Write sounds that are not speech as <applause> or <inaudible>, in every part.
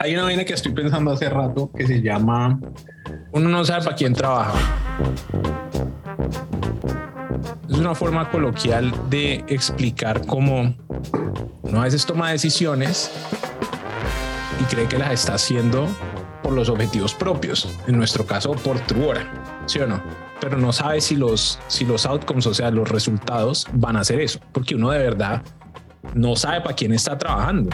Hay una vaina que estoy pensando hace rato que se llama uno no sabe para quién trabaja. Es una forma coloquial de explicar cómo uno a veces toma decisiones y cree que las está haciendo por los objetivos propios, en nuestro caso por Truora, ¿sí o no? Pero no sabe si los, si los outcomes, o sea, los resultados van a ser eso, porque uno de verdad no sabe para quién está trabajando.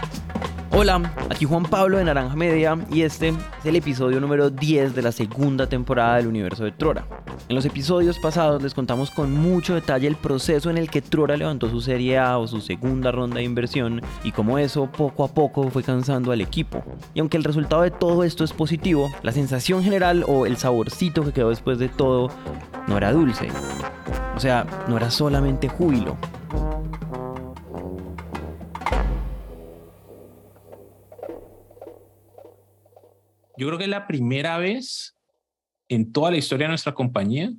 Hola, aquí Juan Pablo de Naranja Media y este es el episodio número 10 de la segunda temporada del universo de Trora. En los episodios pasados les contamos con mucho detalle el proceso en el que Trora levantó su serie A o su segunda ronda de inversión y cómo eso poco a poco fue cansando al equipo. Y aunque el resultado de todo esto es positivo, la sensación general o el saborcito que quedó después de todo no era dulce. O sea, no era solamente júbilo, Yo creo que es la primera vez en toda la historia de nuestra compañía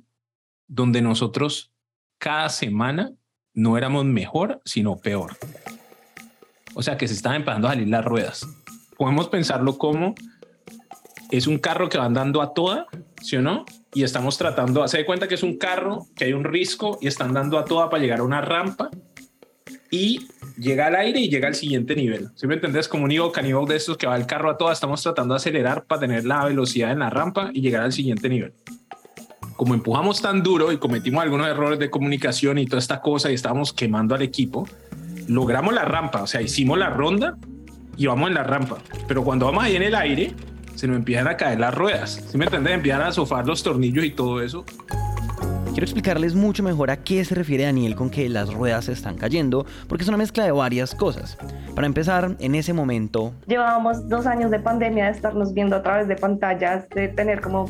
donde nosotros cada semana no éramos mejor, sino peor. O sea, que se estaban empezando a salir las ruedas. Podemos pensarlo como es un carro que va andando a toda, ¿sí o no? Y estamos tratando, se da cuenta que es un carro, que hay un risco y están dando a toda para llegar a una rampa y llega al aire y llega al siguiente nivel. Si me entendés? Como un Ivo caníbal de estos que va el carro a toda, estamos tratando de acelerar para tener la velocidad en la rampa y llegar al siguiente nivel. Como empujamos tan duro y cometimos algunos errores de comunicación y toda esta cosa y estábamos quemando al equipo, logramos la rampa, o sea, hicimos la ronda y vamos en la rampa. Pero cuando vamos ahí en el aire, se nos empiezan a caer las ruedas. Si me entendés? Empiezan a sofar los tornillos y todo eso. Quiero explicarles mucho mejor a qué se refiere Daniel con que las ruedas se están cayendo, porque es una mezcla de varias cosas. Para empezar, en ese momento... Llevábamos dos años de pandemia de estarnos viendo a través de pantallas, de tener como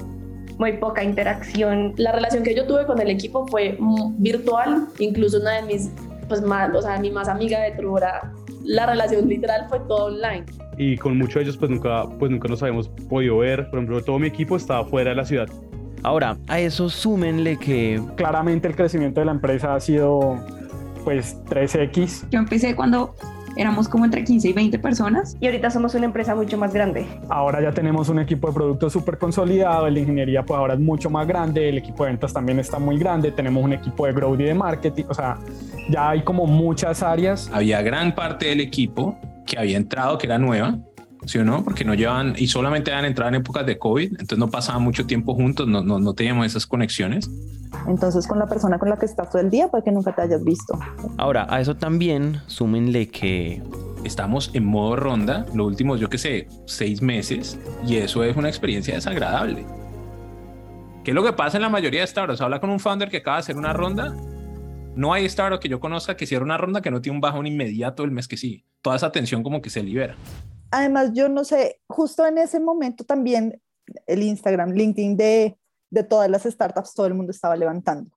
muy poca interacción. La relación que yo tuve con el equipo fue virtual, incluso una de mis, pues más, o sea, mi más amiga de Trura, la relación literal fue todo online. Y con muchos de ellos pues nunca, pues nunca nos habíamos podido ver. Por ejemplo, todo mi equipo estaba fuera de la ciudad. Ahora, a eso súmenle que... Claramente el crecimiento de la empresa ha sido pues 3X. Yo empecé cuando éramos como entre 15 y 20 personas. Y ahorita somos una empresa mucho más grande. Ahora ya tenemos un equipo de productos súper consolidado, el de ingeniería pues ahora es mucho más grande, el equipo de ventas también está muy grande, tenemos un equipo de growth y de marketing, o sea, ya hay como muchas áreas. Había gran parte del equipo que había entrado, que era nueva, ¿sí o no? Porque no llevan y solamente han entrado en épocas de COVID, entonces no pasaban mucho tiempo juntos, no, no, no teníamos esas conexiones. Entonces con la persona con la que estás todo el día puede que nunca te hayas visto. Ahora, a eso también súmenle que estamos en modo ronda los últimos, yo qué sé, seis meses y eso es una experiencia desagradable. ¿Qué es lo que pasa en la mayoría de startups? Habla con un founder que acaba de hacer una ronda. No hay startup que yo conozca que cierre una ronda que no tiene un bajón inmediato el mes que sigue. Toda esa tensión como que se libera además, yo no sé, justo en ese momento también el Instagram, LinkedIn de, de todas las startups, todo el mundo estaba levantando.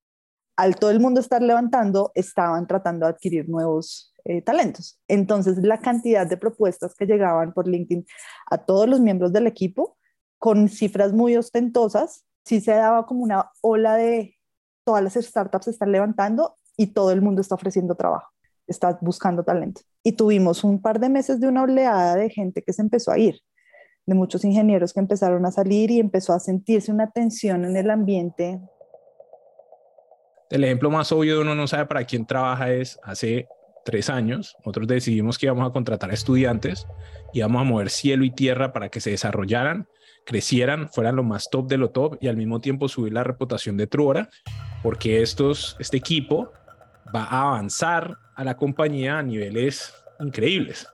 Al todo el mundo estar levantando, estaban tratando de adquirir nuevos eh, talentos. Entonces, la cantidad de propuestas que llegaban por LinkedIn a todos los miembros del equipo, con cifras muy ostentosas, sí se daba como una ola de todas las startups están levantando y todo el mundo está ofreciendo trabajo, está buscando talento y tuvimos un par de meses de una oleada de gente que se empezó a ir, de muchos ingenieros que empezaron a salir y empezó a sentirse una tensión en el ambiente. El ejemplo más obvio de uno no sabe para quién trabaja es hace tres años, nosotros decidimos que íbamos a contratar a estudiantes, íbamos a mover cielo y tierra para que se desarrollaran, crecieran, fueran lo más top de lo top y al mismo tiempo subir la reputación de Truora, porque estos, este equipo va a avanzar a la compañía a niveles increíbles.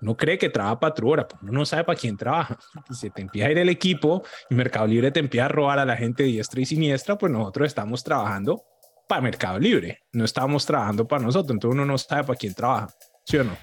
No cree que trabaja para tu uno no sabe para quién trabaja. <laughs> Si te empieza a ir el equipo y Mercado Libre te empieza a robar a la gente diestra y siniestra, pues nosotros estamos trabajando para Mercado Libre, no estamos trabajando para nosotros, entonces uno no sabe para quién trabaja, ¿sí o no?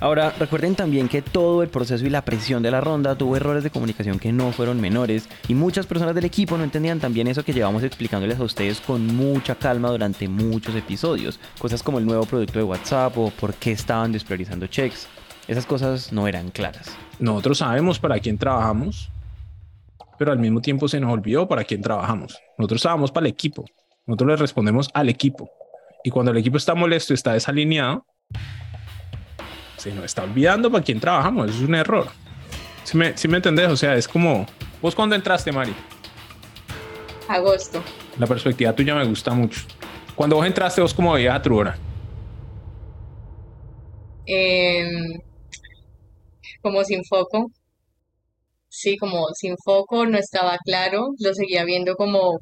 Ahora, recuerden también que todo el proceso y la presión de la ronda tuvo errores de comunicación que no fueron menores y muchas personas del equipo no entendían también eso que llevamos explicándoles a ustedes con mucha calma durante muchos episodios. Cosas como el nuevo producto de WhatsApp o por qué estaban despriorizando checks. Esas cosas no eran claras. Nosotros sabemos para quién trabajamos, pero al mismo tiempo se nos olvidó para quién trabajamos. Nosotros trabajamos para el equipo. Nosotros le respondemos al equipo. Y cuando el equipo está molesto, está desalineado, se nos está olvidando para quién trabajamos, es un error. Si me, sí me entendés, o sea, es como, ¿vos cuándo entraste, Mari? Agosto. La perspectiva tuya me gusta mucho. Cuando vos entraste, vos cómo veías a Truora. Em, como sin foco. Sí, como sin foco, no estaba claro. Lo seguía viendo como,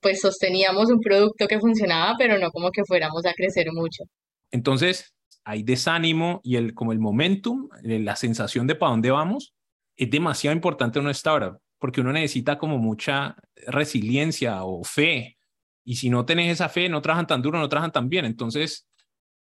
pues sosteníamos un producto que funcionaba, pero no como que fuéramos a crecer mucho. Entonces, hay desánimo y el, como el momentum, eh, la sensación de para dónde vamos, es demasiado importante en esta hora, porque uno necesita como mucha resiliencia o fe. Y si no tenés esa fe, no trabajan tan duro, no trabajan tan bien. Entonces,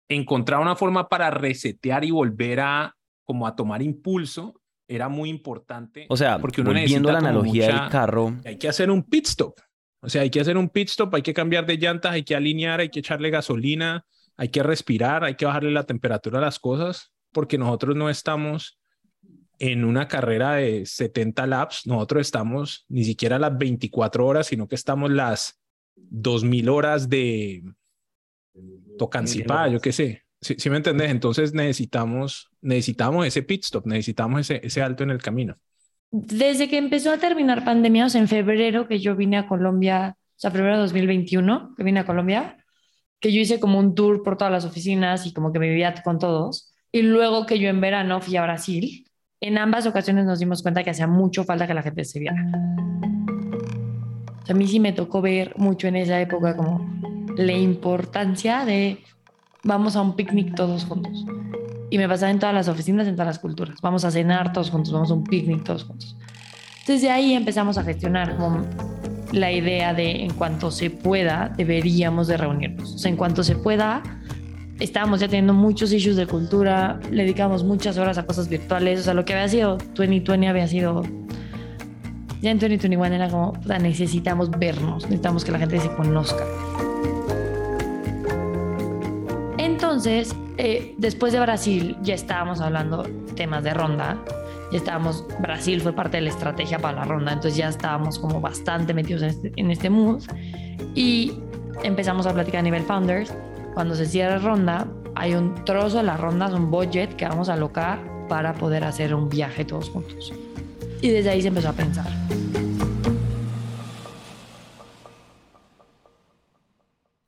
encontrar una forma para resetear y volver a como a tomar impulso era muy importante. O sea, porque uno volviendo la analogía mucha- del carro, hay que hacer un pit stop. O sea, hay que hacer un pit stop, hay que cambiar de llantas, hay que alinear, hay que echarle gasolina, hay que respirar, hay que bajarle la temperatura a las cosas, porque nosotros no estamos en una carrera de 70 laps, nosotros estamos ni siquiera las 24 horas, sino que estamos las 2000 horas de tocancipá, yo qué sé. ¿Sí, sí me entendés? Entonces necesitamos, necesitamos ese pit stop, necesitamos ese, ese alto en el camino. Desde que empezó a terminar pandemia, o sea, en febrero que yo vine a Colombia, o sea, febrero de 2021, que vine a Colombia, que yo hice como un tour por todas las oficinas y como que me vivía con todos. Y luego que yo en verano fui a Brasil, en ambas ocasiones nos dimos cuenta que hacía mucho falta que la gente se viera. O sea, a mí sí me tocó ver mucho en esa época como la importancia de vamos a un picnic todos juntos. Y me pasaba en todas las oficinas, en todas las culturas. Vamos a cenar todos juntos, vamos a un picnic todos juntos. Entonces de ahí empezamos a gestionar como la idea de en cuanto se pueda, deberíamos de reunirnos. O sea, en cuanto se pueda, estábamos ya teniendo muchos issues de cultura, le dedicamos muchas horas a cosas virtuales. O sea, lo que había sido 2020 había sido... Ya en 2021 era como, "Puta, necesitamos vernos, necesitamos que la gente se conozca. Entonces, eh, después de Brasil, ya estábamos hablando temas de ronda. Ya estábamos, Brasil fue parte de la estrategia para la ronda, entonces ya estábamos como bastante metidos en este, en este mood. Y empezamos a platicar a nivel founders. Cuando se cierra ronda, hay un trozo de la ronda, es un budget que vamos a alocar para poder hacer un viaje todos juntos. Y desde ahí se empezó a pensar.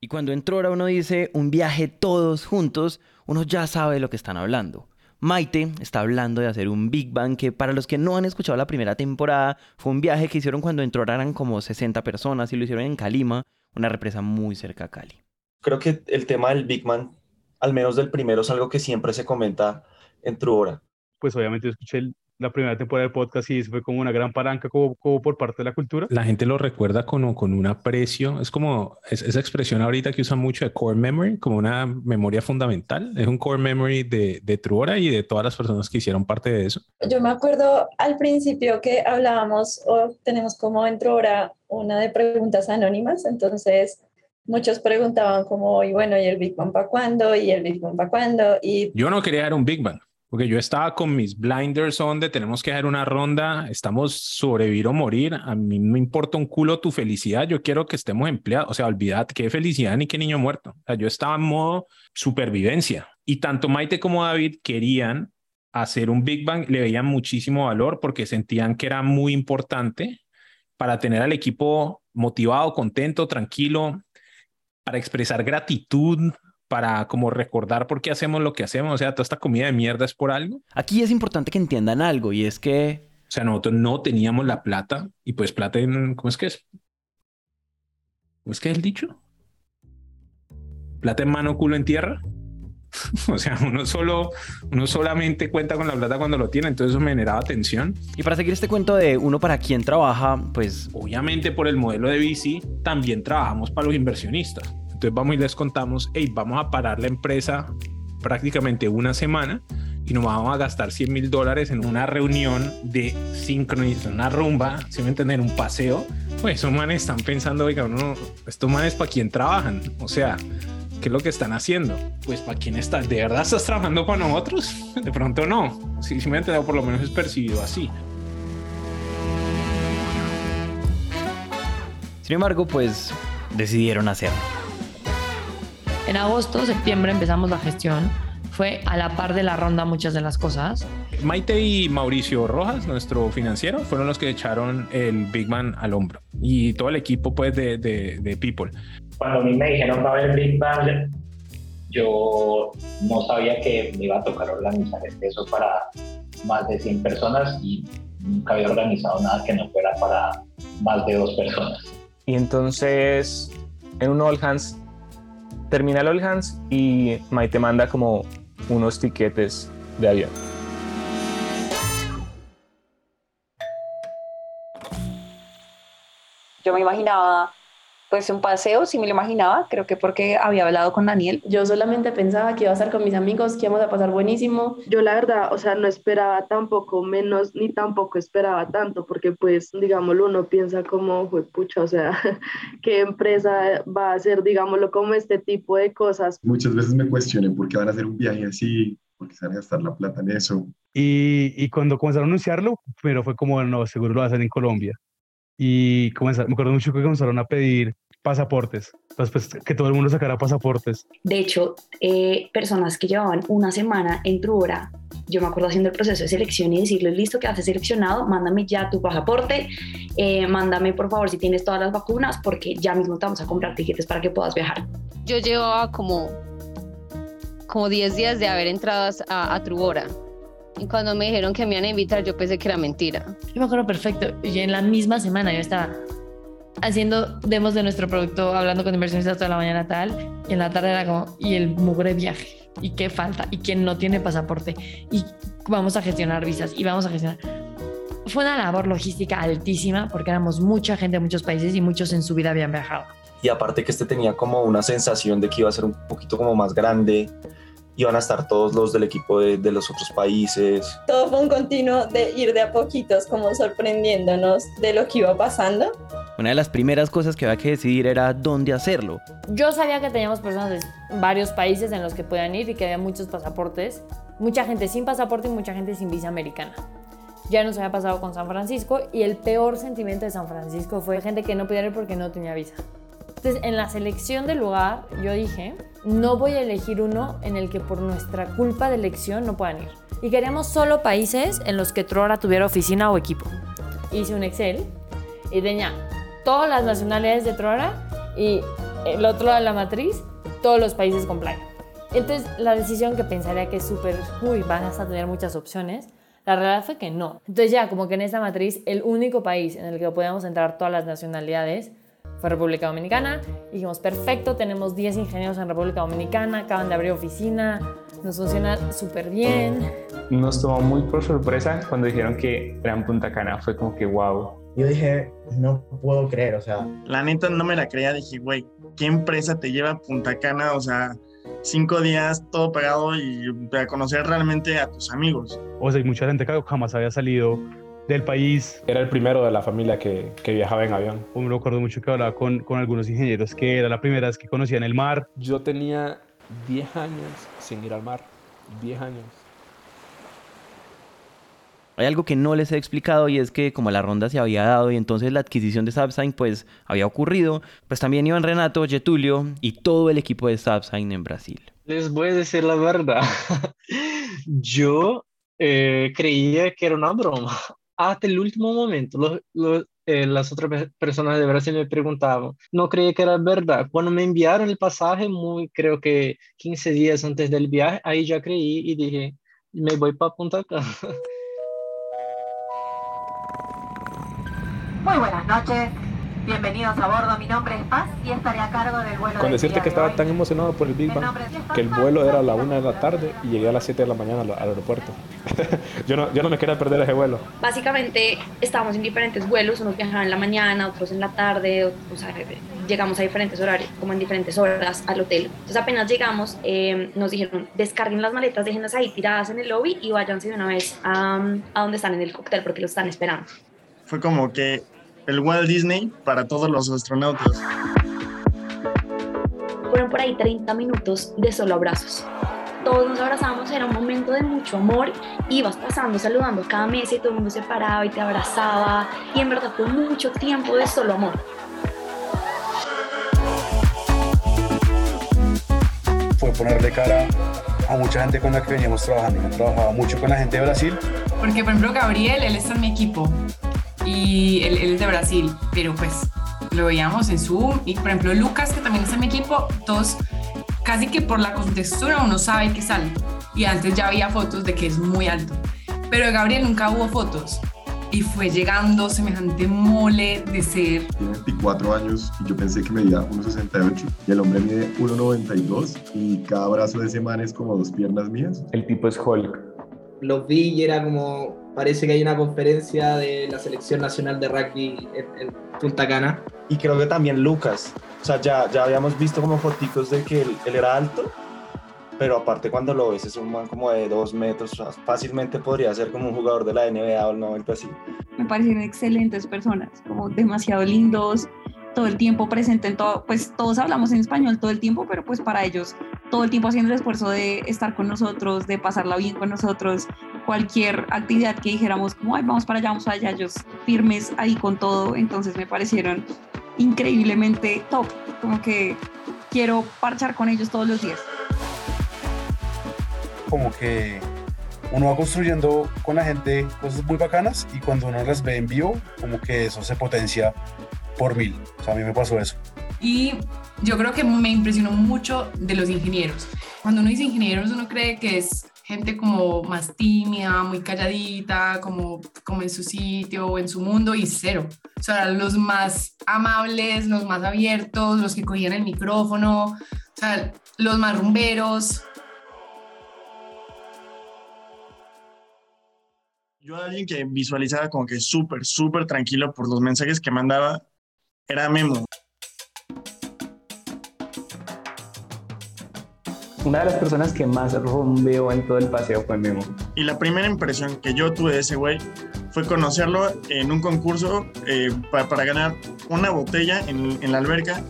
y cuando entró ahora uno dice un viaje todos juntos, uno ya sabe de lo que están hablando. Maite está hablando de hacer un Big Bang que para los que no han escuchado la primera temporada fue un viaje que hicieron cuando entró eran como 60 personas y lo hicieron en Calima, una represa muy cerca a Cali. Creo que el tema del Big Man, al menos del primero, es algo que siempre se comenta en Truora. Pues obviamente yo escuché el- la primera temporada del podcast y eso fue como una gran palanca como, como por parte de la cultura. La gente lo recuerda con, con un aprecio. Es como es- esa expresión ahorita que usan mucho de core memory, como una memoria fundamental. Es un core memory de, de Truora y de todas las personas que hicieron parte de eso. Yo me acuerdo al principio que hablábamos o tenemos como dentro ahora una de preguntas anónimas, entonces muchos preguntaban como, y bueno, ¿y el Big Bang para cuándo? ¿Y el Big Bang para cuándo? Y Yo no quería dar un Big Bang, porque yo estaba con mis blinders on de tenemos que dar una ronda, estamos sobrevivir o morir. A mí no importa un culo tu felicidad, yo quiero que estemos empleados. O sea, olvidad qué felicidad ni qué niño muerto. Yo estaba en modo supervivencia. Y tanto Maite como David querían hacer un Big Bang, le veían muchísimo valor porque sentían que era muy importante para tener al equipo motivado, contento, tranquilo, para expresar gratitud, para como recordar por qué hacemos lo que hacemos. O sea, toda esta comida de mierda es por algo. Aquí es importante que entiendan algo y es que O sea, nosotros no teníamos la plata y pues plata en, ¿cómo es que es? ¿Cómo es que es el dicho? Plata en mano, culo en tierra. <laughs> o sea, uno solo, uno solamente cuenta con la plata cuando lo tiene, entonces eso me generaba tensión. Y para seguir este cuento de uno para quien trabaja, pues Obviamente por el modelo de VC también trabajamos para los inversionistas. Entonces vamos y les contamos, hey, vamos a parar la empresa prácticamente una semana y nos vamos a gastar 100 mil dólares en una reunión de sincronización, una rumba, si me entienden, un paseo. Pues esos manes están pensando, oiga, no, estos manes para quién trabajan. O sea, ¿qué es lo que están haciendo? Pues para quién estás, ¿de verdad estás trabajando para nosotros? <laughs> De pronto no. Sí, sí me entendido, por lo menos es percibido así. sin embargo, pues decidieron hacerlo. En agosto, septiembre empezamos la gestión. fue a la par de la ronda muchas de las cosas. Maite y Mauricio Rojas, nuestro financiero, fueron los que echaron el Big Man al hombro y todo el equipo pues de, de, de People. Cuando a mí me dijeron va a haber Big Bang, yo no sabía que me iba a tocar organizar eso para más de 100 personas y nunca había organizado nada que no fuera para más de dos personas. Y entonces, en un All Hands, termina el All Hands y Maite manda como unos tiquetes de avión. Yo me imaginaba pues un paseo, si me lo imaginaba, creo que porque había hablado con Daniel. Yo solamente pensaba que iba a estar con mis amigos, que íbamos a pasar buenísimo. Yo la verdad, o sea, no esperaba tampoco menos, ni tampoco esperaba tanto, porque pues, digámoslo, uno piensa como, fue pucha, o sea, <laughs> ¿qué empresa va a hacer, digámoslo, como este tipo de cosas? Muchas veces me cuestioné por qué van a hacer un viaje así, por qué se van a gastar la plata en eso. Y, y cuando comenzaron a anunciarlo, pero fue como, no, seguro lo hacen en Colombia y comenzaron, me acuerdo mucho que comenzaron a pedir pasaportes, después que todo el mundo sacara pasaportes. De hecho, eh, personas que llevaban una semana en Truora, yo me acuerdo haciendo el proceso de selección y decirles, listo, que haces seleccionado, mándame ya tu pasaporte, eh, mándame por favor si tienes todas las vacunas, porque ya mismo te vamos a comprar tiquetes para que puedas viajar. Yo llevaba como, como 10 días de haber entrado a, a Truora y cuando me dijeron que me iban a invitar, yo pensé que era mentira. Yo me acuerdo perfecto. Y en la misma semana yo estaba haciendo demos de nuestro producto, hablando con inversionistas toda la mañana tal. Y en la tarde era como, y el mugre viaje. ¿Y qué falta? ¿Y quién no tiene pasaporte? Y vamos a gestionar visas. Y vamos a gestionar. Fue una labor logística altísima porque éramos mucha gente de muchos países y muchos en su vida habían viajado. Y aparte que este tenía como una sensación de que iba a ser un poquito como más grande, iban a estar todos los del equipo de, de, los otros países. Todo fue un continuo de ir de a poquitos, como sorprendiéndonos de lo que iba pasando. Una de las primeras cosas que había que decidir era dónde hacerlo. Yo sabía que teníamos personas de varios países en los que podían ir y que había muchos pasaportes, mucha gente sin pasaporte y mucha gente sin visa americana. Ya nos había pasado con San Francisco y el peor sentimiento de San Francisco fue gente que no podía ir porque no tenía visa. Entonces, en la selección del lugar, yo dije, no voy a elegir uno en el que por nuestra culpa de elección no puedan ir. Y queríamos solo países en los que Trora tuviera oficina o equipo. Hice un Excel y tenía todas las nacionalidades de Trora y el otro lado de la matriz, todos los países con playa. Entonces, la decisión que pensaría que es súper, uy, van a tener muchas opciones, la realidad fue que no. Entonces ya, como que en esta matriz, el único país en el que podíamos entrar todas las nacionalidades fue República Dominicana. Y dijimos, perfecto, tenemos 10 ingenieros en República Dominicana, acaban de abrir oficina, nos funciona súper bien. Nos tomó muy por sorpresa cuando dijeron que eran Punta Cana, fue como que wow. Yo dije, no puedo creer, o sea. La neta no me la creía, dije, güey, ¿qué empresa te lleva a Punta Cana? O sea, cinco días todo pagado y a conocer realmente a tus amigos. O sea, hay mucha gente que jamás había salido del país. Era el primero de la familia que, que viajaba en avión. Me recuerdo mucho que hablaba con, con algunos ingenieros que era la primera vez que conocían el mar. Yo tenía 10 años sin ir al mar. 10 años. Hay algo que no les he explicado y es que como la ronda se había dado y entonces la adquisición de Subsign pues había ocurrido, pues también iban Renato, Getulio y todo el equipo de Subsign en Brasil. Les voy a decir la verdad. <laughs> Yo eh, creía que era una broma hasta el último momento. Eh, las otras personas de Brasil me preguntaban, no creía que era verdad. Cuando me enviaron el pasaje, creo que 15 días antes del viaje, ahí ya creí y dije, me voy para Punta Cana. Muy buenas noches. Bienvenidos a bordo, mi nombre es Paz y estaré a cargo del vuelo. Con decirte que estaba tan emocionado por el Big Bang que el vuelo era a la una de la tarde y llegué a las 7 de la mañana al, al aeropuerto. <laughs> yo, no, yo no me quería perder ese vuelo. Básicamente estábamos en diferentes vuelos, unos viajaban en la mañana, otros en la tarde, o sea, llegamos a diferentes horarios, como en diferentes horas al hotel. Entonces apenas llegamos, eh, nos dijeron, descarguen las maletas, déjenlas ahí tiradas en el lobby y váyanse de una vez a, a donde están en el cóctel porque lo están esperando. Fue como que el Walt Disney para todos los astronautas. Fueron por ahí 30 minutos de solo abrazos. Todos nos abrazamos, era un momento de mucho amor. Ibas pasando, saludando cada mesa y todo el mundo se paraba y te abrazaba. Y en verdad fue mucho tiempo de solo amor. Fue ponerle cara a mucha gente con la que veníamos trabajando. Yo trabajaba mucho con la gente de Brasil. Porque, por ejemplo, Gabriel, él está en mi equipo y él, él es de Brasil, pero pues lo veíamos en Zoom. Y, por ejemplo, Lucas, que también está en mi equipo, todos, casi que por la contextura uno sabe que sale. Y antes ya había fotos de que es muy alto. Pero de Gabriel nunca hubo fotos. Y fue llegando semejante mole de ser Tiene 24 años y yo pensé que medía 1,68 y el hombre mide 1,92 y cada brazo de ese man es como dos piernas mías. El tipo es Hulk. Los vi y era como, parece que hay una conferencia de la selección nacional de rugby en, en Punta Cana. Y creo que también Lucas. O sea, ya, ya habíamos visto como foticos de que él, él era alto, pero aparte cuando lo ves es un man como de dos metros, o sea, fácilmente podría ser como un jugador de la NBA o una vuelta así. me parecieron excelentes personas, como demasiado lindos, todo el tiempo presente en todo, pues todos hablamos en español todo el tiempo, pero pues para ellos todo el tiempo haciendo el esfuerzo de estar con nosotros, de pasarla bien con nosotros, cualquier actividad que dijéramos como, ay, vamos para allá, vamos para allá, ellos firmes ahí con todo, entonces me parecieron increíblemente top, como que quiero parchar con ellos todos los días. Como que uno va construyendo con la gente cosas muy bacanas y cuando uno las ve en vivo, como que eso se potencia por mil. A mí me pasó eso. Y yo creo que me impresionó mucho de los ingenieros. Cuando uno dice ingenieros, uno cree que es gente como más tímida, muy calladita, como, como en su sitio o en su mundo y cero. O sea, los más amables, los más abiertos, los que cogían el micrófono, o sea, los más rumberos. Yo alguien que visualizaba como que súper, súper tranquilo por los mensajes que mandaba era Memo. Una de las personas que más rumbeó en todo el paseo fue Memo. Y la primera impresión que yo tuve de ese güey fue conocerlo en un concurso eh, pa- para ganar una botella en, en la alberca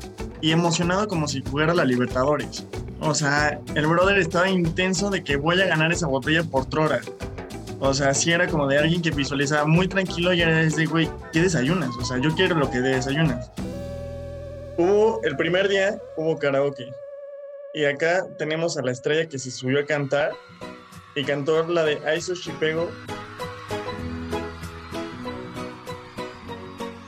y emocionado como si jugara la Libertadores. O sea, el brother estaba intenso de que voy a ganar esa botella por Trora. O sea, sí era como de alguien que visualizaba muy tranquilo y era ese güey, ¿qué desayunas? O sea, yo quiero lo que desayunas. Hubo, el primer día hubo karaoke. Y acá tenemos a la estrella que se subió a cantar y cantó la de Aiso Shipego.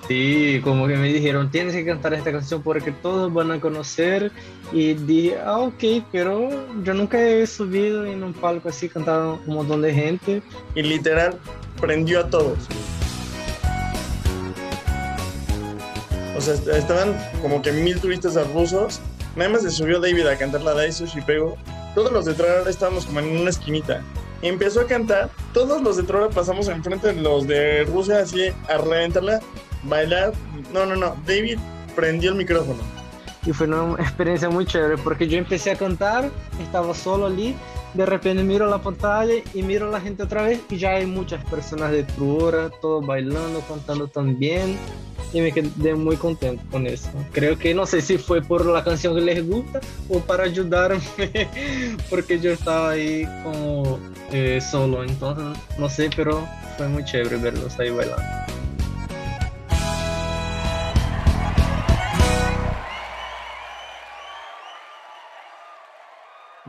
Sí, como que me dijeron, tienes que cantar esta canción porque todos van a conocer. Y dije, ah, ok, pero yo nunca he subido en un palco así cantado un montón de gente. Y literal, prendió a todos. O sea, est- estaban como que mil turistas rusos. Nada más se subió David a cantar la de Aiso Shipego. Todos los de Trora estábamos como en una esquinita. Empezó a cantar. Todos los de Trora pasamos enfrente de los de Rusia así a reventarla, bailar. No, no, no. David prendió el micrófono. Y fue una experiencia muy chévere porque yo empecé a cantar, estaba solo allí, de repente miro la pantalla y miro a la gente otra vez y ya hay muchas personas de Truora, todos bailando, cantando también y me quedé muy contento con eso. Creo que no sé si fue por la canción que les gusta o para ayudarme <laughs> porque yo estaba ahí como eh, solo, entonces no sé, pero fue muy chévere verlos ahí bailando.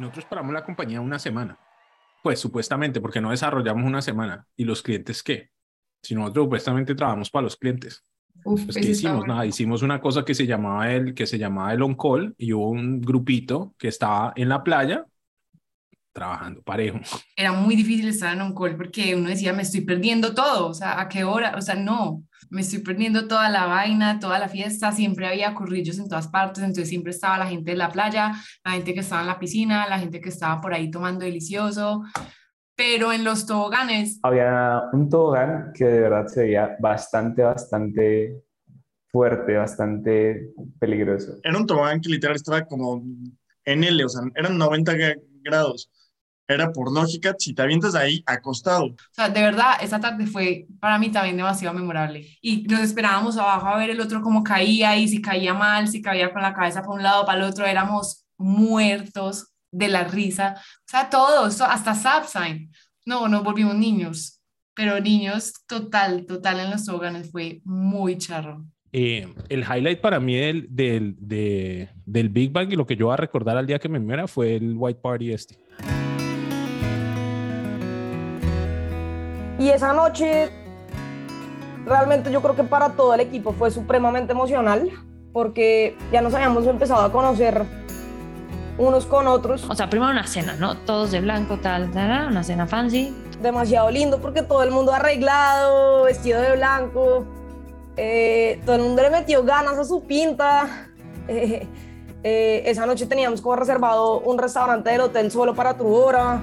Nosotros paramos la compañía una semana. Pues supuestamente, porque no desarrollamos una semana. ¿Y los clientes qué? Si nosotros supuestamente trabajamos para los clientes. Uf, Pues, ¿qué hicimos? bueno. Nada, hicimos una cosa que se llamaba el, que se llamaba el on-call y hubo un grupito que estaba en la playa trabajando parejo. <laughs> Era muy difícil estar en un call porque uno decía, me estoy perdiendo todo, o sea, ¿a qué hora? O sea, no, me estoy perdiendo toda la vaina, toda la fiesta, siempre había corrillos en todas partes, entonces siempre estaba la gente de la playa, la gente que estaba en la piscina, la gente que estaba por ahí tomando delicioso, pero en los toboganes Había un tobogán que de verdad se veía bastante, bastante fuerte, bastante peligroso. Era un tobogán que literal estaba como en L, o sea, eran 90 gra- grados. Era por lógica, si te avientas ahí acostado. O sea, de verdad, esa tarde fue para mí también demasiado memorable. Y nos esperábamos abajo a ver el otro cómo caía y si caía mal, si caía con la cabeza para un lado, para el otro, éramos muertos de la risa. O sea, todos, to- hasta Sapsign. No, nos volvimos niños, pero niños total, total en los toboganes fue muy charro. Eh, el highlight para mí del, del, de- del Big Bang y lo que yo voy a recordar al día que me muera fue el White Party este. Y esa noche, realmente yo creo que para todo el equipo fue supremamente emocional, porque ya nos habíamos empezado a conocer unos con otros. O sea, primero una cena, ¿no? Todos de blanco, tal, tal, una cena fancy. Demasiado lindo porque todo el mundo arreglado, vestido de blanco. Eh, todo el mundo le metió ganas a su pinta. <laughs> Eh, eh, esa noche teníamos como reservado un restaurante del hotel solo para Trudora.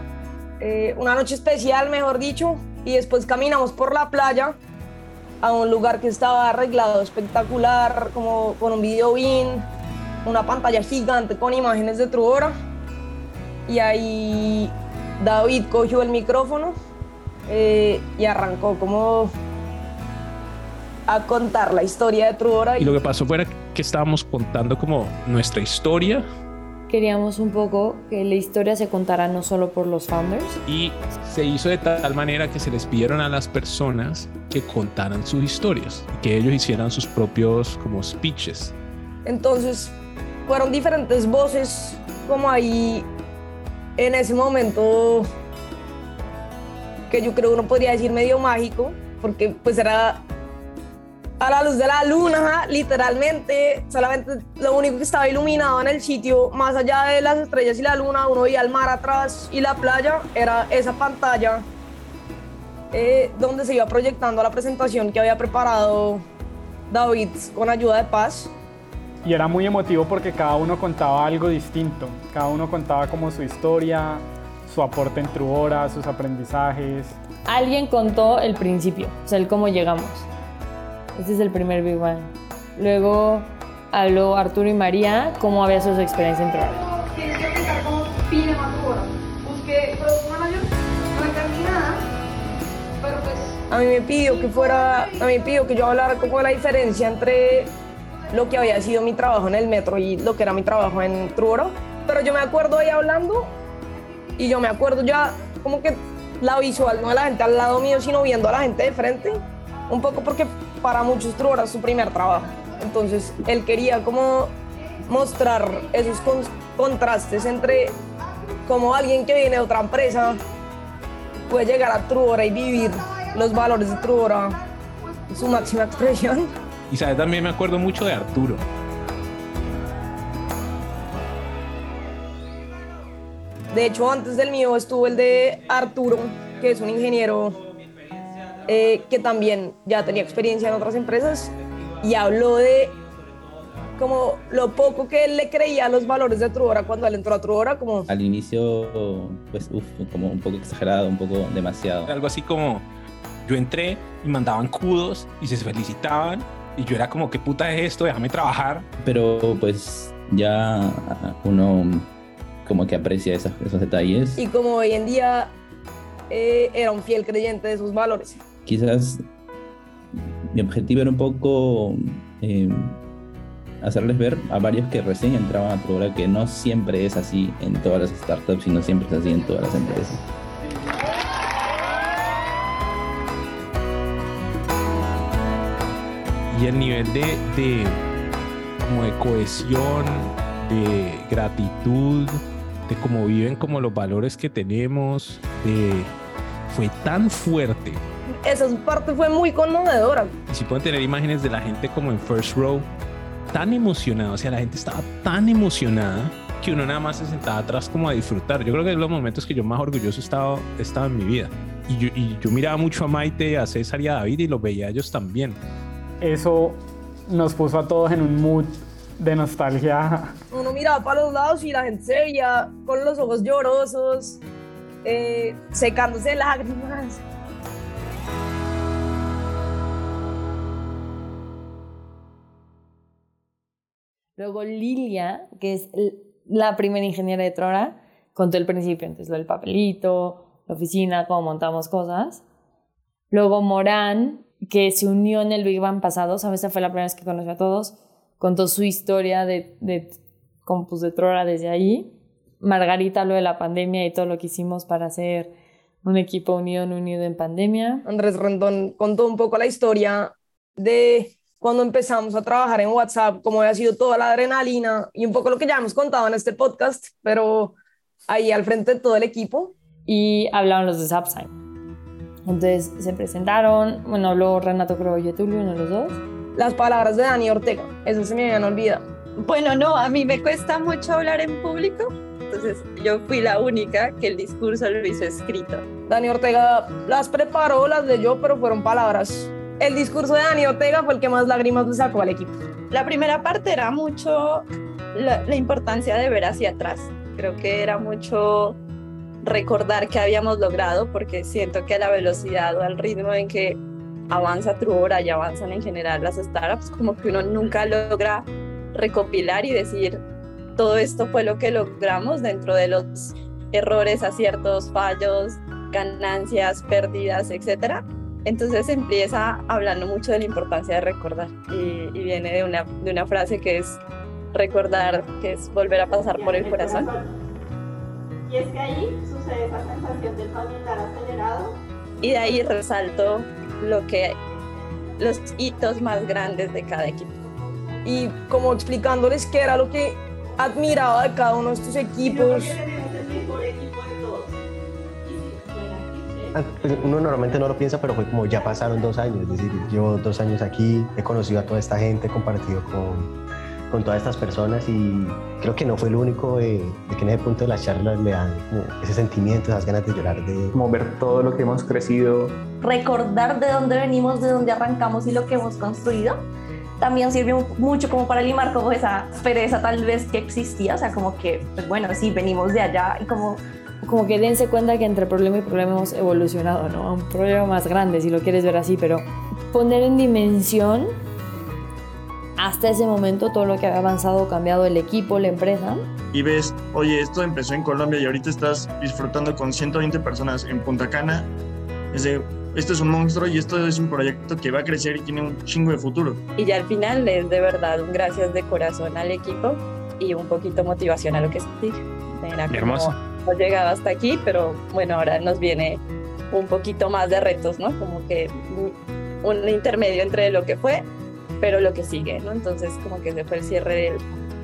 Eh, una noche especial, mejor dicho. Y después caminamos por la playa a un lugar que estaba arreglado espectacular, como con un video bin, una pantalla gigante con imágenes de Trudora. Y ahí David cogió el micrófono eh, y arrancó como a contar la historia de Trudora. Y lo que pasó fue que estábamos contando como nuestra historia Queríamos un poco que la historia se contara no solo por los founders. y se hizo de tal manera que se les pidieron a las personas que contaran sus historias, que ellos hicieran sus propios como speeches. Entonces fueron diferentes voces como ahí en ese momento que yo creo uno podría decir medio mágico, porque pues era a la luz de la luna, literalmente, solamente lo único que estaba iluminado en el sitio, más allá de las estrellas y la luna, uno veía el mar atrás y la playa, era esa pantalla eh, donde se iba proyectando la presentación que había preparado David con ayuda de Paz. Y era muy emotivo porque cada uno contaba algo distinto. Cada uno contaba como su historia, su aporte en Truora, sus aprendizajes. Alguien contó el principio, o sea, el cómo llegamos. Este es el primer Big Bang. Luego habló Arturo y María cómo había sido su experiencia en pero pues... A mí me pidió que fuera, a mí me pidió que yo hablara como de la diferencia entre lo que había sido mi trabajo en el metro y lo que era mi trabajo en Truoro. Pero yo me acuerdo ahí hablando y yo me acuerdo ya como que la visual, no de la gente al lado mío, sino viendo a la gente de frente, un poco porque para muchos Truora es su primer trabajo. Entonces él quería como mostrar esos con- contrastes entre cómo alguien que viene de otra empresa puede llegar a Truora y vivir los valores de Truora su máxima expresión. Y sabes, también me acuerdo mucho de Arturo. De hecho, antes del mío estuvo el de Arturo, que es un ingeniero eh, que también ya tenía experiencia en otras empresas y habló de como lo poco que él le creía a los valores de Truora cuando él entró a Truora, como Al inicio, pues, uf, como un poco exagerado, un poco demasiado. Algo así como yo entré y mandaban kudos y se felicitaban y yo era como, ¿qué puta es esto? Déjame trabajar. Pero pues ya uno como que aprecia esas- esos detalles. y como hoy en día eh, era un fiel creyente de sus valores. Quizás mi objetivo era un poco eh, hacerles ver a varios que recién entraban a Trubora que no siempre es así en todas las startups y no siempre es así en todas las empresas. Y el nivel de, de como de cohesión, de gratitud, de cómo viven como los valores que tenemos, de, fue tan fuerte. Esa parte fue muy conmovedora. Y si pueden tener imágenes de la gente como en First Row, tan emocionada, o sea, la gente estaba tan emocionada que uno nada más se sentaba atrás como a disfrutar. Yo creo que es los momentos que yo más orgulloso he estado, he estado en mi vida. Y yo, y yo miraba mucho a Maite, a César y a David y los veía a ellos también. Eso nos puso a todos en un mood de nostalgia. Uno miraba para los lados y la gente se veía con los ojos llorosos, eh, secándose lágrimas. Luego Lilia, que es la primera ingeniera de Trora, contó el principio, entonces lo del papelito, la oficina, cómo montamos cosas. Luego Morán, que se unió en el Big Bang pasado, ¿sabes? Esa fue la primera vez que conoció a todos, contó su historia de, de Compus de Trora desde ahí. Margarita habló de la pandemia y todo lo que hicimos para hacer un equipo unido, unido en pandemia. Andrés Rendón contó un poco la historia de cuando empezamos a trabajar en WhatsApp, cómo había sido toda la adrenalina y un poco lo que ya hemos contado en este podcast, pero ahí al frente de todo el equipo. Y hablaron los de Zapsign. Entonces se presentaron, bueno, habló Renato creo yo, Tulio, uno de los dos. Las palabras de Dani Ortega, eso se me habían olvidado. Bueno, no, a mí me cuesta mucho hablar en público, entonces yo fui la única que el discurso lo hizo escrito. Dani Ortega las preparó, las leyó, pero fueron palabras. El discurso de Dani Ortega fue el que más lágrimas le sacó al equipo. La primera parte era mucho la, importancia de ver hacia atrás. Creo que era mucho recordar qué habíamos logrado, porque siento que a la velocidad o al ritmo en que avanza Truora y avanzan en general las startups, como que uno nunca logra recopilar y decir, todo esto fue lo que logramos dentro de los errores, aciertos, fallos, ganancias, pérdidas, etcétera. Entonces empieza hablando mucho de la importancia de recordar y, y viene de una, de una frase que es recordar, que es volver a pasar por el corazón. Y es que ahí sucede esa sensación del familiar acelerado. Y de ahí resalto lo que los hitos más grandes de cada equipo. Y como explicándoles qué era lo que admiraba de cada uno de estos equipos. Uno normalmente no lo piensa, pero fue como ya pasaron dos años, es decir, llevo dos años aquí, he conocido a toda esta gente, he compartido con, con todas estas personas y creo que no fue el único de, de que en ese punto de las charlas le dan como ese sentimiento, esas ganas de llorar, de Como ver todo lo que hemos crecido. recordar de dónde venimos, de dónde arrancamos y lo que hemos construido, también sirve mucho como para limar como esa pereza tal vez que existía, o sea, como que, pues bueno, sí, venimos de allá y como... Como que dense cuenta que entre problema y problema hemos evolucionado, ¿no? A un problema más grande, si lo quieres ver así, pero poner en dimensión hasta ese momento todo lo que había avanzado, cambiado el equipo, la empresa. y ves, oye, esto empezó en Colombia y ahorita estás disfrutando con 120 personas en Punta Cana, es de, esto es un monstruo y esto es un proyecto que va a crecer y tiene un chingo de futuro. Y ya al final es de verdad un gracias de corazón al equipo y un poquito motivación a lo que sigue. Hermoso. Hemos llegado hasta aquí, pero bueno, ahora nos viene un poquito más de retos, ¿no? Como que un intermedio entre lo que fue, pero lo que sigue, ¿no? Entonces como que ese fue el cierre del,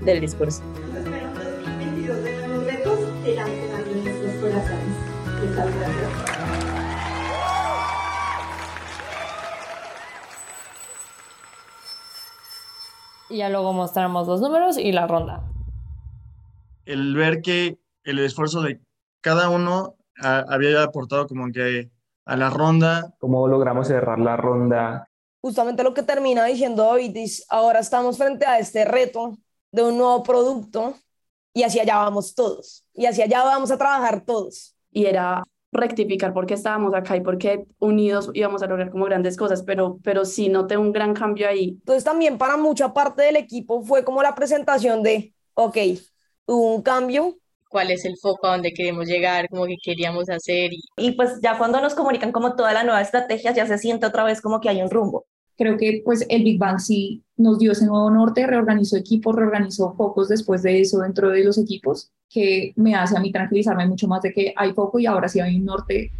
del discurso. Espero 2022 de nuevos retos que lancen a nuestros corazones. Muchas gracias. Y ya luego mostramos los números y la ronda. El ver que el esfuerzo de cada uno ah, había aportado como que a la ronda. Cómo logramos cerrar la ronda. Justamente lo que termina diciendo David es, ahora estamos frente a este reto de un nuevo producto y hacia allá vamos todos. Y hacia allá vamos a trabajar todos. y era rectificar por qué estábamos acá y por qué unidos íbamos a lograr como grandes cosas, pero, pero sí noté un gran cambio ahí. Entonces también para mucha parte del equipo fue como la presentación de, ok, hubo un cambio. Cuál es el foco a donde queremos llegar, como que queríamos hacer. Y... Y pues ya cuando nos comunican como toda la nueva estrategia, ya se siente otra vez como que hay un rumbo. Creo que pues el Big Bang sí nos dio ese nuevo norte, reorganizó equipos, reorganizó focos después de eso dentro de los equipos, que me hace a mí tranquilizarme mucho más de que hay foco y ahora sí hay un norte.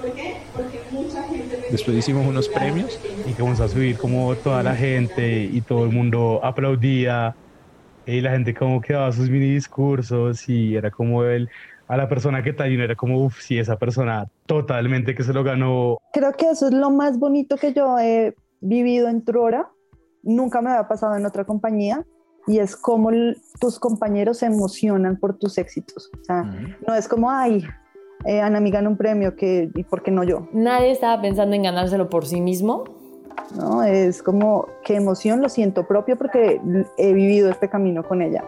¿Por qué? Porque mucha gente... Después hicimos unos premios. Y comenzó a subir como toda la gente y todo el mundo aplaudía y la gente como que daba sus mini discursos y era como el a la persona que tal y era como uff sí esa persona totalmente que se lo ganó Creo que eso es lo más bonito que yo he vivido en Trora. Nunca me había pasado en otra compañía. Y es como tus compañeros se emocionan por tus éxitos. O sea, no es como, ay, eh, Ana me ganó un premio, que, ¿y por qué no yo? Nadie estaba pensando en ganárselo por sí mismo. ¿No? Es como, qué emoción, lo siento propio porque he vivido este camino con ella.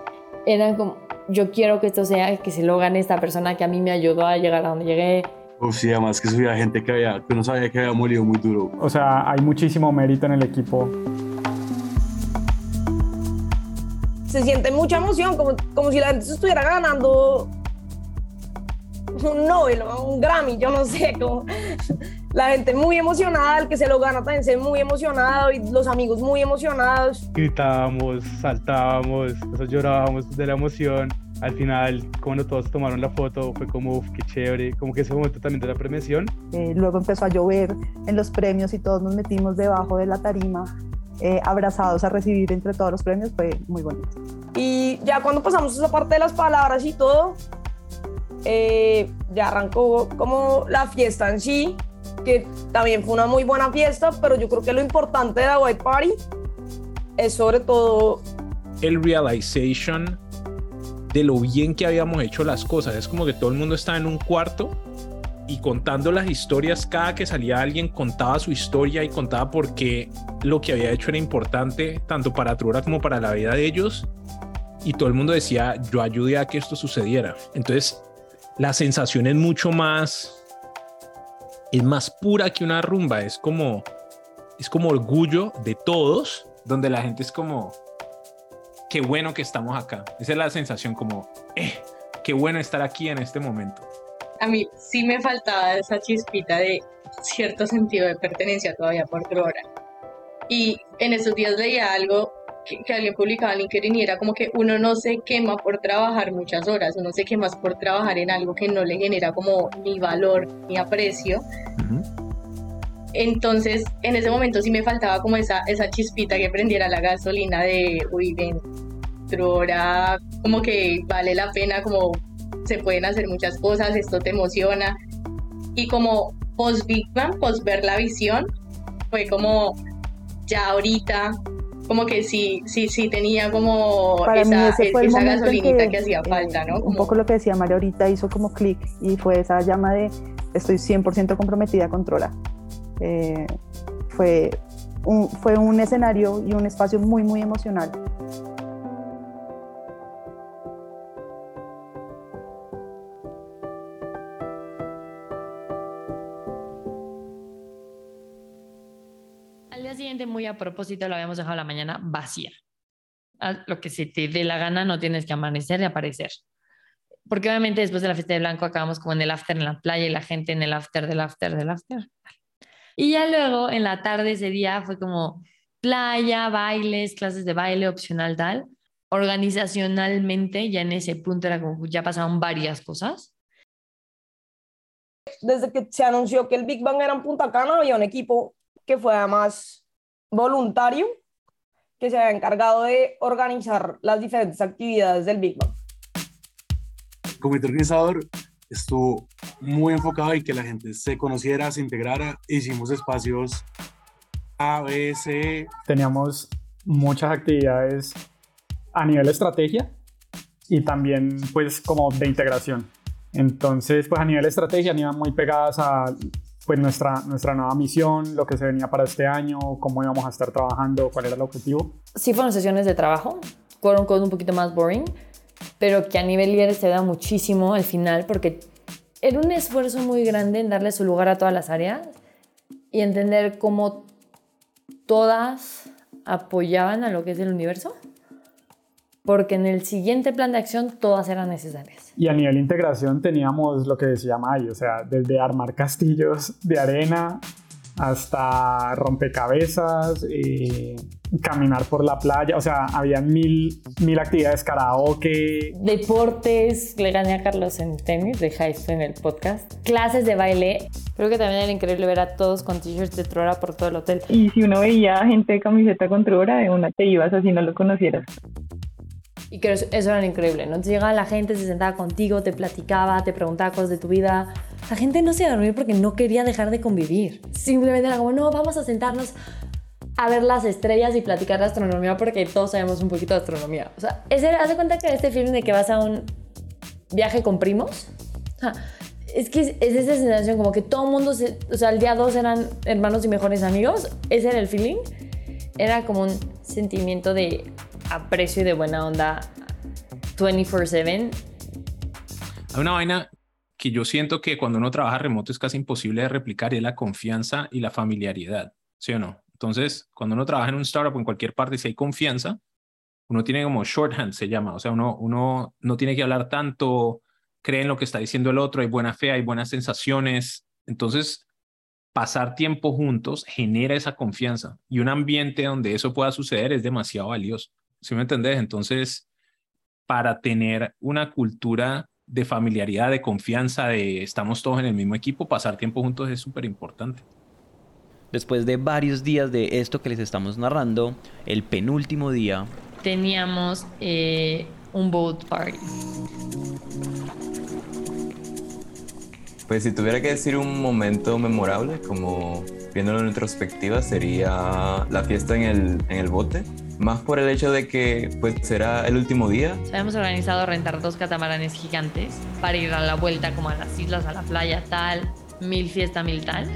Eran como, yo quiero que esto sea, que se lo gane esta persona que a mí me ayudó a llegar a donde llegué. Uf, sí, además que subía gente que, había, que no sabía que había molido muy duro. O sea, hay muchísimo mérito en el equipo. Se siente mucha emoción, como, como si la gente se estuviera ganando un Nobel o un Grammy, yo no sé, como la gente muy emocionada, el que se lo gana también se ve muy emocionado y los amigos muy emocionados. gritábamos saltábamos sea, llorábamos de la emoción al final cuando todos tomaron la foto fue como uff qué chévere como que ese momento también de la premiación Eh, luego empezó a llover en los premios y todos nos metimos debajo de la tarima, eh, abrazados a recibir entre todos los premios. Fue muy bonito. Y ya cuando pasamos esa parte de las palabras y todo, eh, ya arrancó como la fiesta en sí, que también fue una muy buena fiesta, pero yo creo que lo importante de la White Party es sobre todo el realization de lo bien que habíamos hecho las cosas. Es como que todo el mundo estaba en un cuarto y contando las historias, cada que salía alguien contaba su historia y contaba por qué lo que había hecho era importante, tanto para Trura como para la vida de ellos. Y todo el mundo decía, yo ayudé a que esto sucediera. Entonces, la sensación es mucho más, es más pura que una rumba, es como, es como orgullo de todos, donde la gente es como, qué bueno que estamos acá. Esa es la sensación como, eh, qué bueno estar aquí en este momento. A mí sí me faltaba esa chispita de cierto sentido de pertenencia todavía por hora. Y en esos días leía algo que, que, alguien publicaba en LinkedIn y era como que uno no se quema por trabajar muchas horas, uno se quema por trabajar en algo que no le genera como ni valor ni aprecio. Entonces, en ese momento sí me faltaba como esa, esa chispita que prendiera la gasolina de, uy, dentro ahora como que vale la pena, como se pueden hacer muchas cosas, esto te emociona. Y como post Big Bang, post ver la visión, fue como ya ahorita, como que sí, sí, sí tenía como esa, esa gasolinita que, hacía falta, ¿no? Un poco lo que decía María ahorita hizo como clic y fue esa llama de estoy 100% comprometida con Trola. Eh, fue, un, fue un escenario y un espacio muy, muy emocional. Muy a propósito, lo habíamos dejado la mañana vacía. lo que se te dé la gana, no tienes que amanecer y aparecer. Porque obviamente después de la fiesta de blanco acabamos como en el after en la playa y la gente en el after del after del after. Y ya luego en la tarde ese día fue como playa, bailes, clases de baile opcional tal. Organizacionalmente ya en ese punto era como ya pasaron varias cosas. Desde que se anunció que el Big Bang era en Punta Cana, había un equipo que fue además voluntario que se había encargado de organizar las diferentes actividades del Big Bang. El comité organizador estuvo muy enfocado en que la gente se conociera, se integrara. Hicimos espacios A, B, C. Teníamos muchas actividades a nivel estrategia y también pues como de integración. Entonces pues a nivel estrategia iban muy pegadas a pues nuestra, nuestra nueva misión, lo que se venía para este año, cómo íbamos a estar trabajando, cuál era el objetivo. Sí fueron sesiones de trabajo, fueron un poquito más boring, pero que a nivel líder se da muchísimo al final porque era un esfuerzo muy grande en darle su lugar a todas las áreas y entender cómo todas apoyaban a lo que es el universo, porque en el siguiente plan de acción todas eran necesarias. Y a nivel integración teníamos lo que decía May, o sea, desde armar castillos de arena hasta rompecabezas, eh, caminar por la playa, o sea, había mil, mil actividades, karaoke. Deportes, le gané a Carlos en tenis, de esto en el podcast. Clases de baile. Creo que también era increíble ver a todos con t-shirts de Trora por todo el hotel. Y si uno veía gente de camiseta con Trora, de una te ibas así no lo conocieras. Y que eso era increíble, ¿no? Llegaba la gente, se sentaba contigo, te platicaba, te preguntaba cosas de tu vida. La gente no se iba a dormir porque no quería dejar de convivir. Simplemente era como, no, vamos a sentarnos a ver las estrellas y platicar de astronomía porque todos sabemos un poquito de astronomía. O sea, ese, haz cuenta que este feeling de que vas a un viaje con primos. es que es, es, esa sensación como que todo el mundo, o sea, el día dos eran hermanos y mejores amigos. Ese era el feeling. Era como un sentimiento de aprecio y de buena onda 24/7. Hay una vaina que yo siento que cuando uno trabaja remoto es casi imposible de replicar y es la confianza y la familiaridad, ¿sí o no? Entonces, cuando uno trabaja en un startup o en cualquier parte, si hay confianza, uno tiene como shorthand, se llama, o sea, uno, uno no tiene que hablar tanto, cree en lo que está diciendo el otro, hay buena fe, hay buenas sensaciones. Entonces, pasar tiempo juntos genera esa confianza y un ambiente donde eso pueda suceder es demasiado valioso. ¿Sí me entendés? Entonces, para tener una cultura de familiaridad, de confianza, de estamos todos en el mismo equipo, pasar tiempo juntos es súper importante. Después de varios días de esto que les estamos narrando, el penúltimo día... Teníamos eh, un boat party. Pues si tuviera que decir un momento memorable, como viéndolo en retrospectiva, sería la fiesta en el, en el bote. Más por el hecho de que pues será el último día. Habíamos organizado rentar dos catamaranes gigantes para ir a la vuelta como a las islas, a la playa, tal, mil fiesta, mil tal.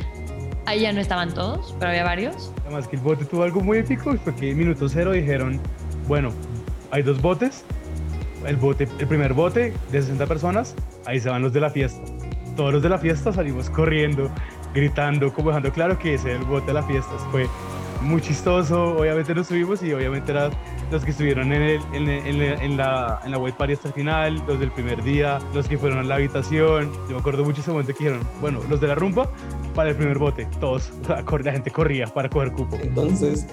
Ahí ya no estaban todos, pero había varios. Además que el bote tuvo algo muy épico, fue que en minuto cero dijeron, bueno, hay dos botes, el, bote, el primer bote de 60 personas, ahí se van los de la fiesta. Todos los de la fiesta salimos corriendo, gritando, como dejando claro que ese era el bote de la fiesta. Fue muy chistoso, obviamente nos subimos y obviamente eran los que estuvieron en, la, en la white party hasta el final, los del primer día, los que fueron a la habitación. Yo me acuerdo mucho ese momento que dijeron, bueno, los de la rumba para el primer bote, todos, <laughs> la gente corría para coger cupo. Entonces,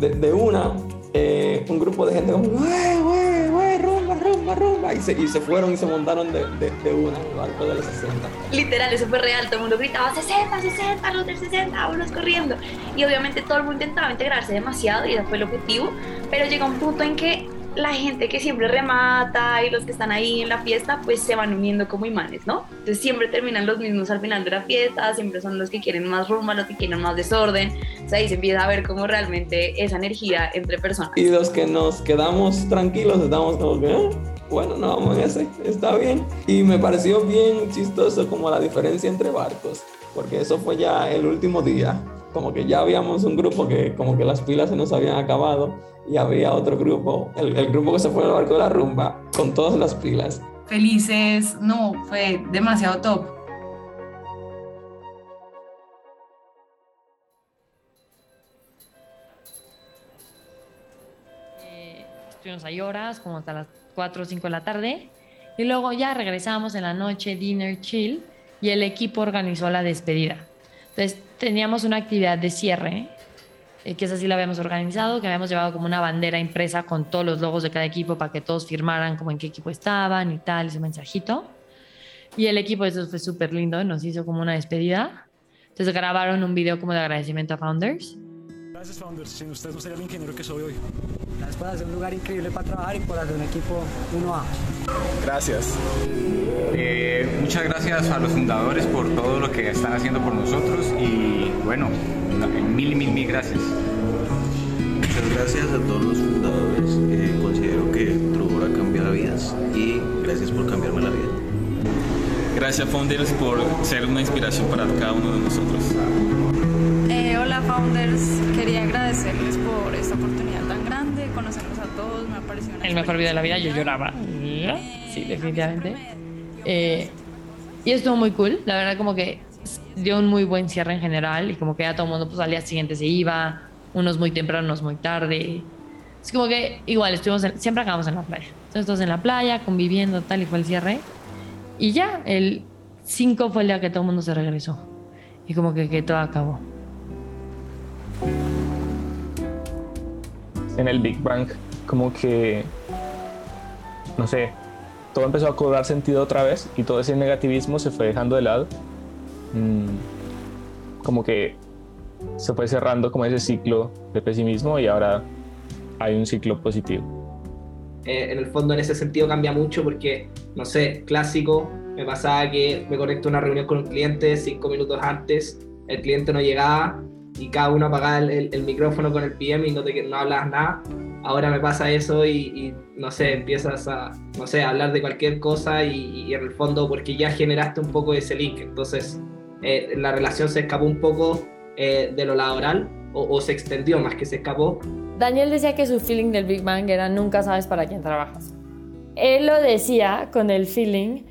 de una, eh, un grupo de gente como, ¡wey, wey, wey, rumba, rumba, rumba! Y se, y se fueron y se montaron de, de, una el barco de los 60. Literal, eso fue real, todo el mundo gritaba 60, 60, los del 60, unos corriendo. Y obviamente todo el mundo intentaba integrarse demasiado y ese fue el objetivo, pero llega un punto en que la gente que siempre remata y los que están ahí en la fiesta, pues se van uniendo como imanes, ¿no? Entonces siempre terminan los mismos al final de la fiesta, siempre son los que quieren más rumba, los que quieren más desorden. O sea, ahí se empieza a ver como realmente esa energía entre personas. Y los que nos quedamos tranquilos, estamos como que, "Ah, bueno, no vamos en ese, está bien. Y me pareció bien chistoso como la diferencia entre barcos, porque eso fue ya el último día. Como que ya habíamos un grupo que como que las pilas se nos habían acabado y había otro grupo, el, el grupo que se fue al barco de la rumba, con todas las pilas. Felices, no, fue demasiado top. Estuvimos ahí horas, como hasta las 4 o 5 de la tarde. Y luego ya regresamos en la noche, dinner chill, y el equipo organizó la despedida. Entonces teníamos una actividad de cierre, eh, que esa sí la habíamos organizado, que habíamos llevado como una bandera impresa con todos los logos de cada equipo para que todos firmaran como en qué equipo estaban y tal, ese mensajito. Y el equipo, eso fue súper lindo, nos hizo como una despedida. Entonces grabaron un video como de agradecimiento a Founders. Gracias, Founders. Sin ustedes no sería el ingeniero que soy hoy. Gracias por hacer un lugar increíble para trabajar y por hacer un equipo 1A. Gracias. Eh, muchas gracias a los fundadores por todo lo que están haciendo por nosotros y bueno, mil, mil, mil gracias. Muchas gracias a todos los fundadores. Eh, considero que Trubora cambia vidas y gracias por cambiarme la vida. Gracias Founders por ser una inspiración para cada uno de nosotros. Eh, hola Founders, quería agradecerles por esta oportunidad tan grande, conocerlos a todos, me ha parecido una El mejor video de la vida, yo lloraba. Sí, definitivamente. Eh, y estuvo muy cool, la verdad como que dio un muy buen cierre en general y como que ya todo el mundo pues al día siguiente se iba, unos muy temprano, unos muy tarde. Es como que igual estuvimos, en- siempre acabamos en la playa. Entonces todos en la playa, conviviendo, tal y fue el cierre. Y ya, el 5 fue el día que todo el mundo se regresó. Y como que, que todo acabó. En el Big Bang, como que, no sé, todo empezó a cobrar sentido otra vez y todo ese negativismo se fue dejando de lado. Mm, como que se fue cerrando como ese ciclo de pesimismo y ahora hay un ciclo positivo. Eh, en el fondo en ese sentido cambia mucho porque, no sé, clásico, me pasaba que me conecto a una reunión con un cliente cinco minutos antes, el cliente no llegaba y cada uno apagaba el, el- el micrófono con el PM y no, te, no hablabas nada. Ahora me pasa eso y, y, no sé, empiezas a, no sé, a hablar de cualquier cosa y, y en el fondo porque ya generaste un poco ese link. Entonces, eh, la relación se escapó un poco eh, de lo laboral o, o se extendió más que se escapó Daniel decía que su feeling del Big Bang era nunca sabes para quién trabajas. Él lo decía con el feeling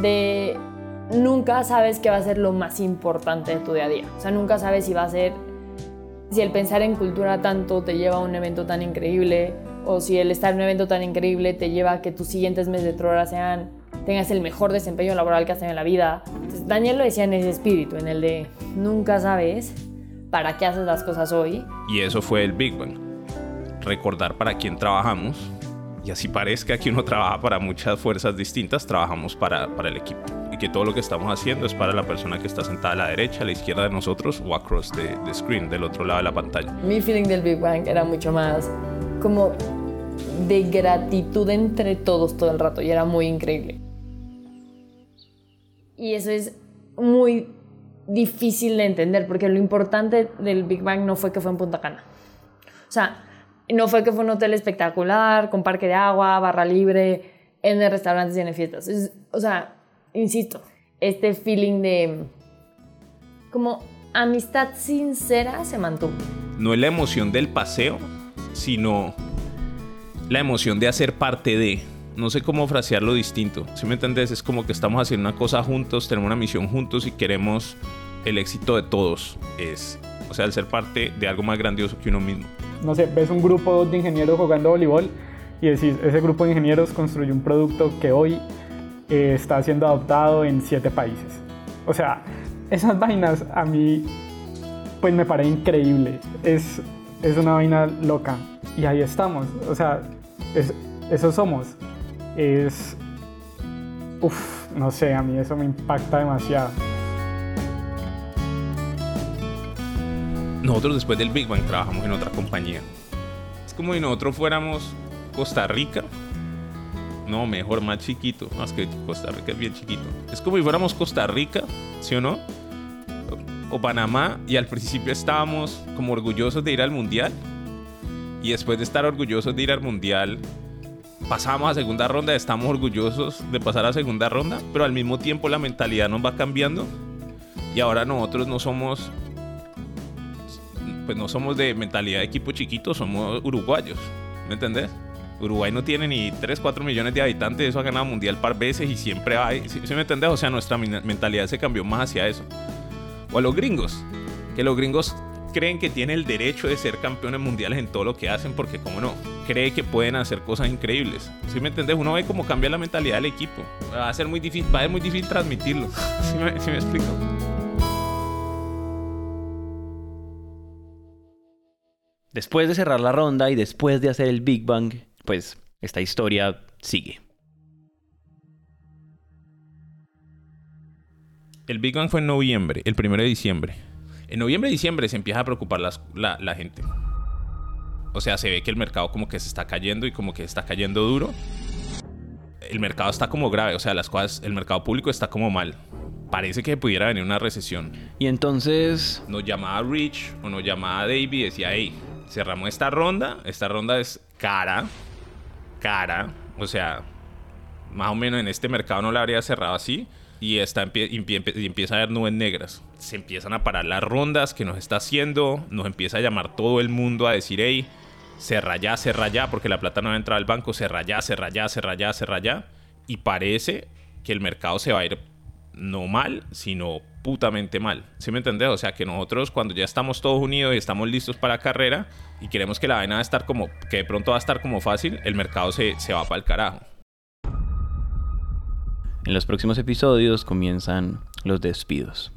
de nunca sabes qué va a ser lo más importante de tu día a día. O sea, nunca sabes si va a ser, si el pensar en cultura tanto te lleva a un evento tan increíble o si el estar en un evento tan increíble te lleva a que tus siguientes meses de Trora sean, tengas el mejor desempeño laboral que has tenido en la vida. Daniel lo decía en ese espíritu, en el de nunca sabes para qué haces las cosas hoy Y eso fue el Big Bang. Recordar para quién trabajamos. Y así parezca que uno trabaja para muchas fuerzas distintas, trabajamos para, para el equipo. Y que todo lo que estamos haciendo es para la persona que está sentada a la derecha, a la izquierda de nosotros o across the, the screen, del otro lado de la pantalla. Mi feeling del Big Bang era mucho más como de gratitud entre todos todo el rato y era muy increíble. Y eso es muy difícil de entender, porque lo importante del Big Bang no fue que fue en Punta Cana. O sea, no fue que fue un hotel espectacular, con parque de agua, barra libre, en restaurantes y en fiestas. o sea, insisto, este feeling de como amistad sincera se mantuvo. No es la emoción del paseo, sino la emoción de hacer parte de. No sé cómo frasearlo distinto. Si me entendés, es como que estamos haciendo una cosa juntos, tenemos una misión juntos y queremos el éxito de todos. Es, o sea, el ser parte de algo más grandioso que uno mismo. No sé, ves un grupo de ingenieros jugando voleibol y decís, ese grupo de ingenieros construyó un producto que hoy está siendo adoptado en siete países. O sea, esas vainas a mí pues me parece increíble. Es, es una vaina loca. Y ahí estamos. O sea, es, eso somos. Es... Uf, no sé, a mí eso me impacta demasiado. Nosotros después del Big Bang trabajamos en otra compañía. Es como si nosotros fuéramos Costa Rica. No, mejor, más chiquito. Más que Costa Rica es bien chiquito. Es como si fuéramos Costa Rica, ¿sí o no? O Panamá. Y al principio estábamos como orgullosos de ir al mundial. Y después de estar orgullosos de ir al mundial, pasamos a segunda ronda. Estamos orgullosos de pasar a segunda ronda. Pero al mismo tiempo la mentalidad nos va cambiando. Y ahora nosotros no somos pues no somos de mentalidad de equipo chiquito, somos uruguayos. ¿Me entendés? Uruguay no tiene ni 3, 4 millones de habitantes, eso ha ganado mundial par veces y siempre hay. ¿Sí, me entendés? O sea, nuestra mentalidad se cambió más hacia eso. O a los gringos, que los gringos creen que tienen el derecho de ser campeones mundiales en todo lo que hacen porque, como no, cree que pueden hacer cosas increíbles. ¿Sí me entendés? Uno ve cómo cambia la mentalidad del equipo. Va a ser muy difícil, va a ser muy difícil transmitirlo. <laughs> ¿Sí me, me explico? Después de cerrar la ronda y después de hacer el Big Bang, pues esta historia sigue. El Big Bang fue en noviembre, el primero de diciembre. En noviembre y diciembre se empieza a preocupar la, la gente. O sea, se ve que el mercado como que se está cayendo y como que está cayendo duro. El mercado está como grave, o sea, las cosas, el mercado público está como mal. Parece que pudiera venir una recesión. Y entonces... Nos llamaba Rich o nos llamaba David y decía, hey, cerramos esta ronda. Esta ronda es cara, cara. O sea, más o menos en este mercado no la habría cerrado así. Y, está, empieza a haber nubes negras. Se empiezan a parar las rondas que nos está haciendo. Nos empieza a llamar todo el mundo a decir, hey, cerra ya, cerra ya, porque la plata no va a entrar al banco. Cerra ya, cerra ya, cerra ya, cerra ya. Y parece que el mercado se va a ir no mal, sino putamente mal. ¿Sí me entendés? O sea, que nosotros cuando ya estamos todos unidos y estamos listos para la carrera y queremos que la vaina va a estar como, que de pronto va a estar como fácil, el mercado se, se va para el carajo. En los próximos episodios comienzan los despidos.